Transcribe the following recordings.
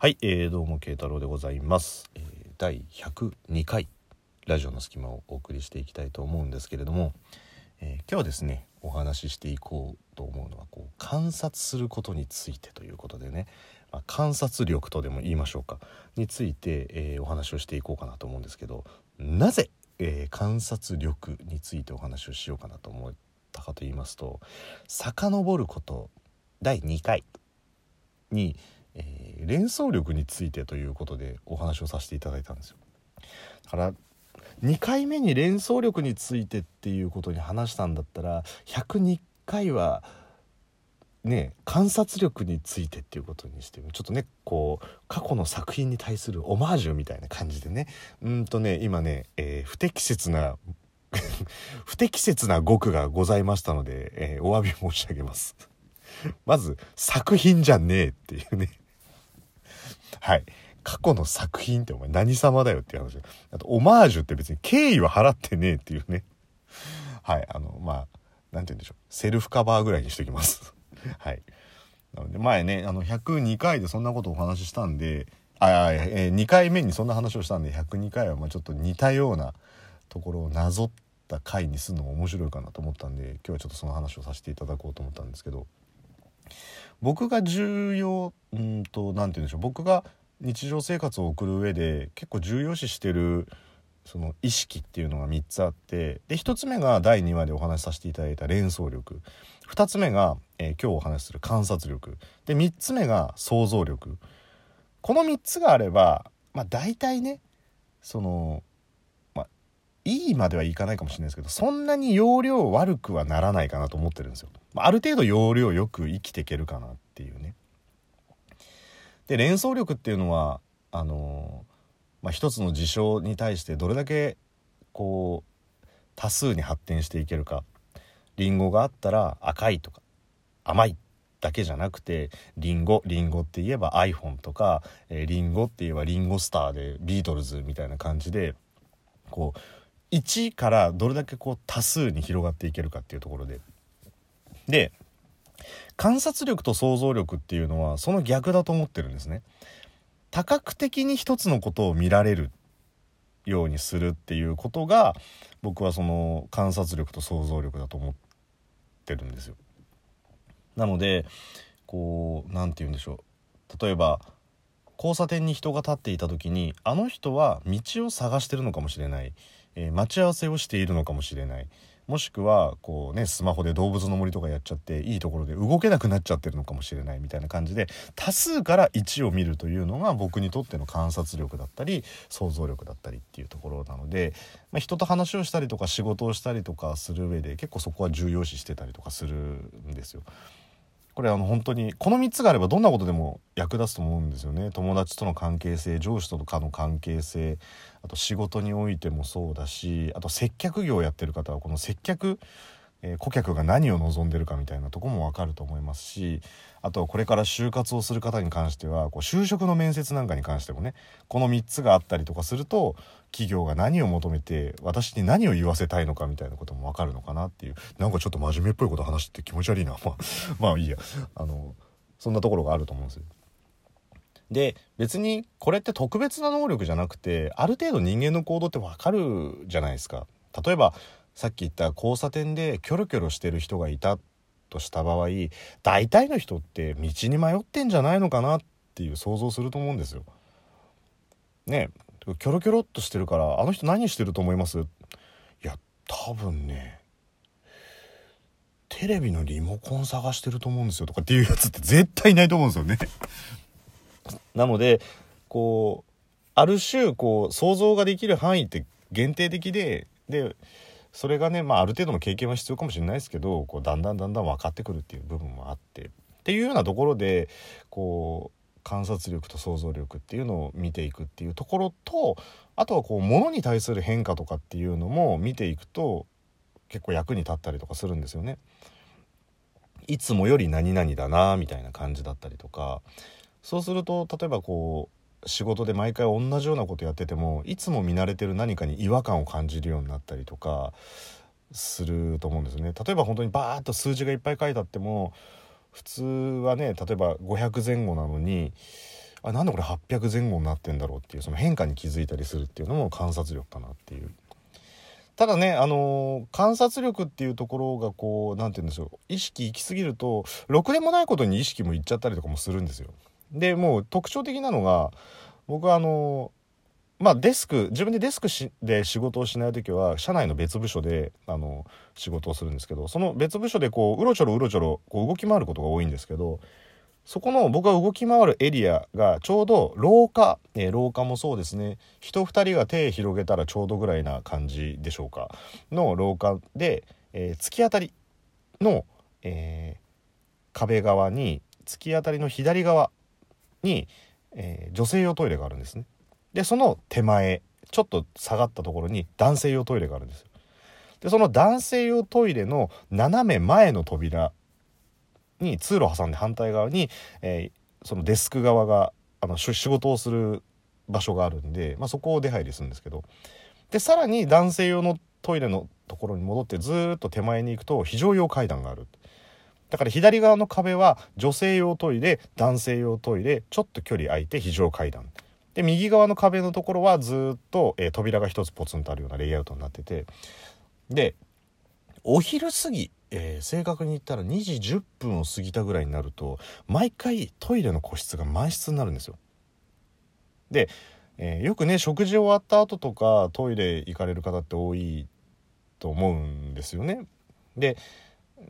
はい、えー、どうも慶太郎でございます、えー第102回ラジオの隙間をお送りしていきたいと思うんですけれども、えー今日はですねお話ししていこうと思うのはこう観察することについてということでね、まあ、観察力とでも言いましょうか。について、えーお話をしていこうかなと思うんですけどなぜ、え観察力についてお話をしようかなと思ったかと言いますと遡ること第2回に、えー連想力についてということでお話をさせていただいたんですよ。だから2回目に連想力についてっていうことに話したんだったら102回はね観察力についてっていうことにしてちょっとねこう過去の作品に対するオマージュみたいな感じでねうんとね今ね、えー不適切な 不適切な語句がございましたので、えーお詫び申し上げます。まず作品じゃねえっていうねはい。過去の作品ってお前何様だよっていう話。あとオマージュって別に敬意は払ってねえっていうね。はい。あのまあなんて言うんでしょう。セルフカバーぐらいにしときます。はい。なので前ねあの102回でそんなことをお話ししたんであ、えー2回目にそんな話をしたんで102回はまあちょっと似たようなところをなぞった回にするのも面白いかなと思ったんで今日はちょっとその話をさせていただこうと思ったんですけど僕が重要うんと何て言うんでしょう。僕が日常生活を送る上で結構重要視してるその意識っていうのが3つあってで1つ目が第2話でお話しさせていただいた連想力2つ目が、えー今日お話しする観察力で3つ目が想像力この3つがあればまあ大体ねそのまあいいまではいかないかもしれないですけどそんなに容量悪くはならないかなと思ってるんですよ。まあある程度容量よく生きていけるかなっていうね。で連想力っていうのはあのまあ、一つの事象に対してどれだけこう多数に発展していけるか。リンゴがあったら赤いとか甘いだけじゃなくてリンゴリンゴって言えば iPhone とか、えーリンゴって言えばリンゴスターでビートルズみたいな感じでこう1からどれだけこう多数に広がっていけるかっていうところで。で観察力と想像力っていうのはその逆だと思ってるんですね。多角的に一つのことを見られるようにするっていうことが僕はその観察力と想像力だと思ってるんですよ。なのでこう何て言うんでしょう例えば交差点に人が立っていた時にあの人は道を探してるのかもしれない、えー待ち合わせをしているのかもしれないもしくはこうねスマホで動物の森とかやっちゃっていいところで動けなくなっちゃってるのかもしれないみたいな感じで多数から1を見るというのが僕にとっての観察力だったり想像力だったりっていうところなので、まあ、人と話をしたりとか仕事をしたりとかする上で結構そこは重要視してたりとかするんですよ。これあの本当にこの3つがあればどんなことでも役立つと思うんですよね。友達との関係性上司とかの関係性あと仕事においてもそうだしあと接客業をやってる方はこの接客、え顧客が何を望んでるかみたいなとこも分かると思いますしあとこれから就活をする方に関してはこう就職の面接なんかに関してもねこの3つがあったりとかすると企業が何を求めて私に何を言わせたいのかみたいなことも分かるのかなっていうなんかちょっと真面目っぽいこと話して気持ち悪いな まあまあいいやあのそんなところがあると思うんですよ。で別にこれって特別な能力じゃなくてある程度人間の行動って分かるじゃないですか。例えばさっき言った交差点でキョロキョロしてる人がいたとした場合大体の人って道に迷ってんじゃないのかなっていう想像すると思うんですよ。ねキョロキョロっとしてるからあの人何してると思います？いや多分ねテレビのリモコン探してると思うんですよとかっていうやつって絶対いないと思うんですよね。なのでこうある種こう想像ができる範囲って限定的ででそれがね、まあ、ある程度の経験は必要かもしれないですけどこうだんだんだんだん分かってくるっていう部分もあってっていうようなところでこう観察力と想像力っていうのを見ていくっていうところとあとはこう物に対する変化とかっていうのも見ていくと結構役に立ったりとかするんですよね。いつもより何々だなみたいな感じだったりとかそうすると例えばこう仕事で毎回同じようなことやっててもいつも見慣れてる何かに違和感を感じるようになったりとかすると思うんですね。例えば本当にバーッと数字がいっぱい書いてあっても普通はね例えば500前後なのにあなんでこれ800前後になってんだろうっていうその変化に気づいたりするっていうのも観察力かなっていう。ただね、あのー、観察力っていうところがこう何て言うんですよ意識行き過ぎるとろくでもないことに意識もいっちゃったりとかもするんですよ。でもう特徴的なのが僕はあの、まあデスク自分でデスクで仕事をしない時は社内の別部署であの仕事をするんですけどその別部署でこううろちょろうろちょろこう動き回ることが多いんですけどそこの僕が動き回るエリアがちょうど廊下、えー、廊下もそうですね。人2人が手広げたらちょうどぐらいな感じでしょうか。の廊下で、えー、突き当たりの、えー、壁側に突き当たりの左側に、え女性用トイレがあるんですね。でその手前ちょっと下がったところに男性用トイレがあるんですでその男性用トイレの斜め前の扉に通路を挟んで反対側に、えー、そのデスク側があの仕事をする場所があるんで、まあ、そこを出入りするんですけど。でさらに男性用のトイレのところに戻ってずっと手前に行くと非常用階段がある。だから左側の壁は女性用トイレ男性用トイレちょっと距離空いて非常階段で右側の壁のところはずっと、えー、扉が一つポツンとあるようなレイアウトになっててでお昼過ぎえー、正確に言ったら2時10分を過ぎたぐらいになると毎回トイレの個室が満室になるんですよ。で、えー、よくね食事終わった後とかトイレ行かれる方って多いと思うんですよね。で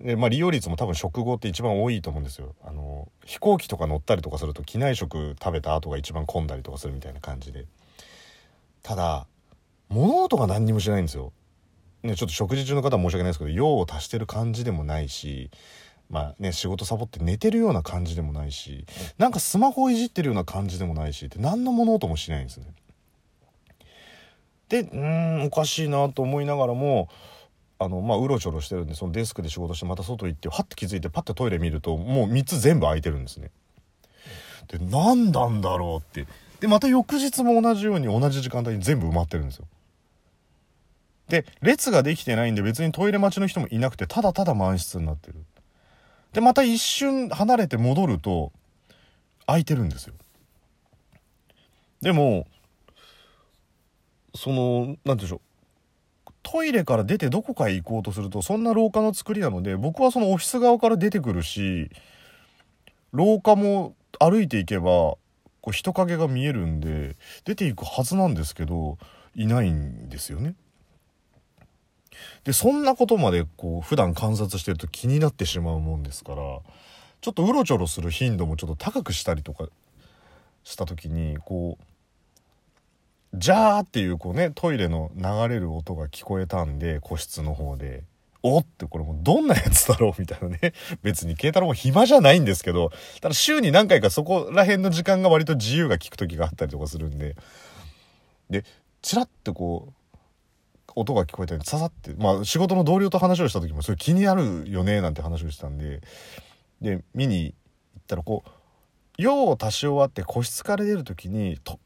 で、まあ、利用率も多分食後って一番多いと思うんですよ。あの飛行機とか乗ったりとかすると機内食食べた後が一番混んだりとかするみたいな感じで。ただ物音が何にもしないんですよ。ね、ちょっと食事中の方は申し訳ないですけど用を足してる感じでもないしまあね仕事サボって寝てるような感じでもないしなんかスマホいじってるような感じでもないしって何の物音もしないんですね。でうんおかしいなと思いながらもあのまあうろちょろしてるんでそのデスクで仕事してまた外行ってはって気づいてパッてトイレ見るともう3つ全部空いてるんですね。で何なんだろうってでまた翌日も同じように同じ時間帯に全部埋まってるんですよ。で列ができてないんで別にトイレ待ちの人もいなくてただただ満室になってるでまた一瞬離れて戻ると空いてるんですよでもその何て言うんでしょうトイレから出てどこかへ行こうとするとそんな廊下の作りなので僕はそのオフィス側から出てくるし廊下も歩いていけばこう人影が見えるんで出ていくはずなんですけどいないんですよね。でそんなことまでこう普段観察してると気になってしまうもんですからちょっとうろちょろする頻度もちょっと高くしたりとかした時にこうジャーっていうこうねトイレの流れる音が聞こえたんで個室の方で。おってこれもうどんなやつだろうみたいなね。別に慶太郎も暇じゃないんですけど、ただ週に何回かそこら辺の時間が割と自由が利く時があったりとかするんで。で、チラッてこう、音が聞こえたり刺さってまあ仕事の同僚と話をした時もそれ気になるよねなんて話をしてたんでで見に行ったらこう用を足し終わって個室から出る時にと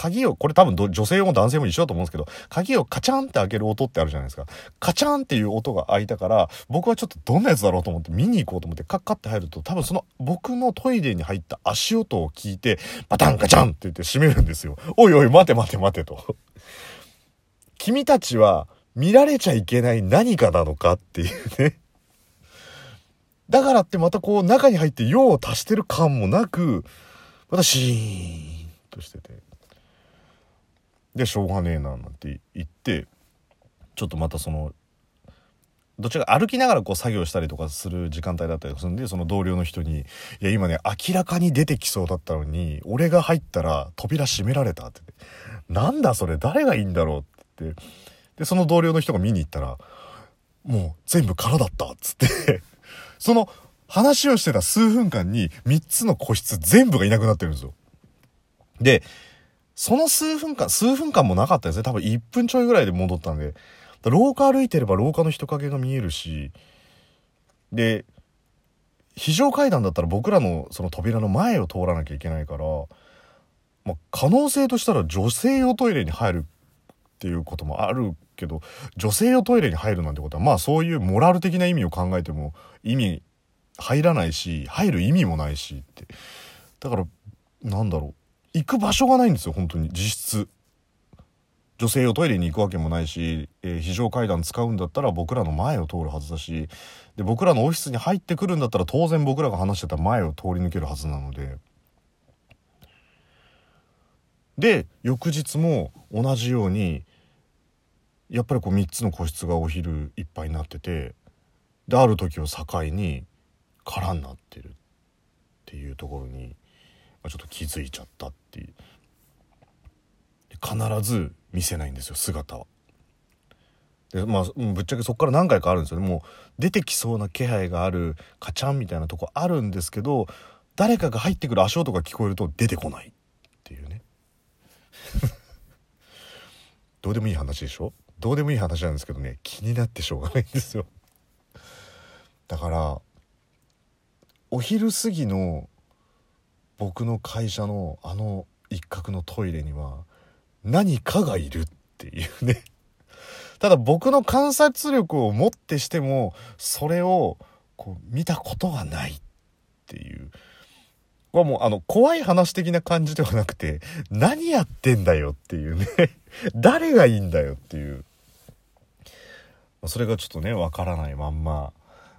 鍵をこれ多分女性も男性も一緒だと思うんですけど鍵をカチャンって開ける音ってあるじゃないですか。カチャンっていう音が開いたから僕はちょっとどんなやつだろうと思って見に行こうと思ってカッカって入ると多分その僕のトイレに入った足音を聞いてバタンカチャンって言って閉めるんですよ。おいおい待て待て待てと。君たちは見られちゃいけない何かなのかっていうね。だからってまたこう中に入って用を足してる感もなく、またシーンとしてて。で、しょうがねえな、なんて言って、ちょっとまたその、どっちか歩きながらこう作業したりとかする時間帯だったりするんで、その同僚の人に、いや今ね、明らかに出てきそうだったのに、俺が入ったら扉閉められたって。なんだそれ、誰がいいんだろうってでその同僚の人が見に行ったらもう全部空だったっつって その話をしてた数分間に3つの個室全部がいなくなってるんですよでその数分間数分間もなかったですね。多分1分ちょいぐらいで戻ったんで。廊下歩いてれば廊下の人影が見えるし。で非常階段だったら僕らのその扉の前を通らなきゃいけないから、まあ、可能性としたら女性用トイレに入るっていうこともあるけど女性用トイレに入るなんてことはまあそういうモラル的な意味を考えても意味入らないし入る意味もないしって。だからなんだろう。行く場所がないんですよ本当に。実質女性用トイレに行くわけもないし、えー、非常階段使うんだったら僕らの前を通るはずだし。で僕らのオフィスに入ってくるんだったら当然僕らが話してた前を通り抜けるはずなので。で翌日も同じようにやっぱりこう3つの個室がお昼いっぱいになっててである時を境に空になってるっていうところにちょっと気づいちゃったっていう。必ず見せないんですよ姿は。でまあぶっちゃけそこから何回かあるんですよね。もう出てきそうな気配があるカチャンみたいなとこあるんですけど誰かが入ってくる足音が聞こえると出てこないっていうね。どうでもいい話でしょ？どうでもいい話なんですけどね気になってしょうがないんですよ。だからお昼過ぎの僕の会社のあの一角のトイレには何かがいるっていうね。ただ僕の観察力をもってしてもそれをこう見たことがないっていう。はもうあの怖い話的な感じではなくて 何やってんだよっていうね。誰がいいんだよっていう。それがちょっとねわからないまんま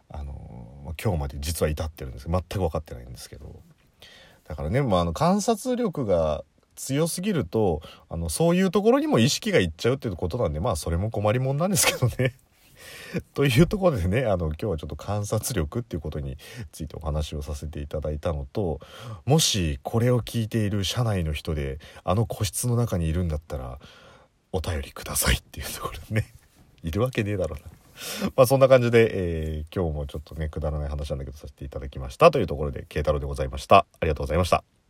あの今日まで実は至ってるんです全く分かってないんですけど。だからね、まあ、あの観察力が強すぎるとあのそういうところにも意識がいっちゃうっていうことなんでまあそれも困りもんなんですけどね。というところでねあの今日はちょっと観察力っていうことについてお話をさせていただいたのともしこれを聞いている社内の人であの個室の中にいるんだったらお便りくださいっていうところねいるわけねえだろうな。まあそんな感じで、えー、今日もちょっとねくだらない話なんだけどさせていただきましたというところで慶太郎でございました。ありがとうございました。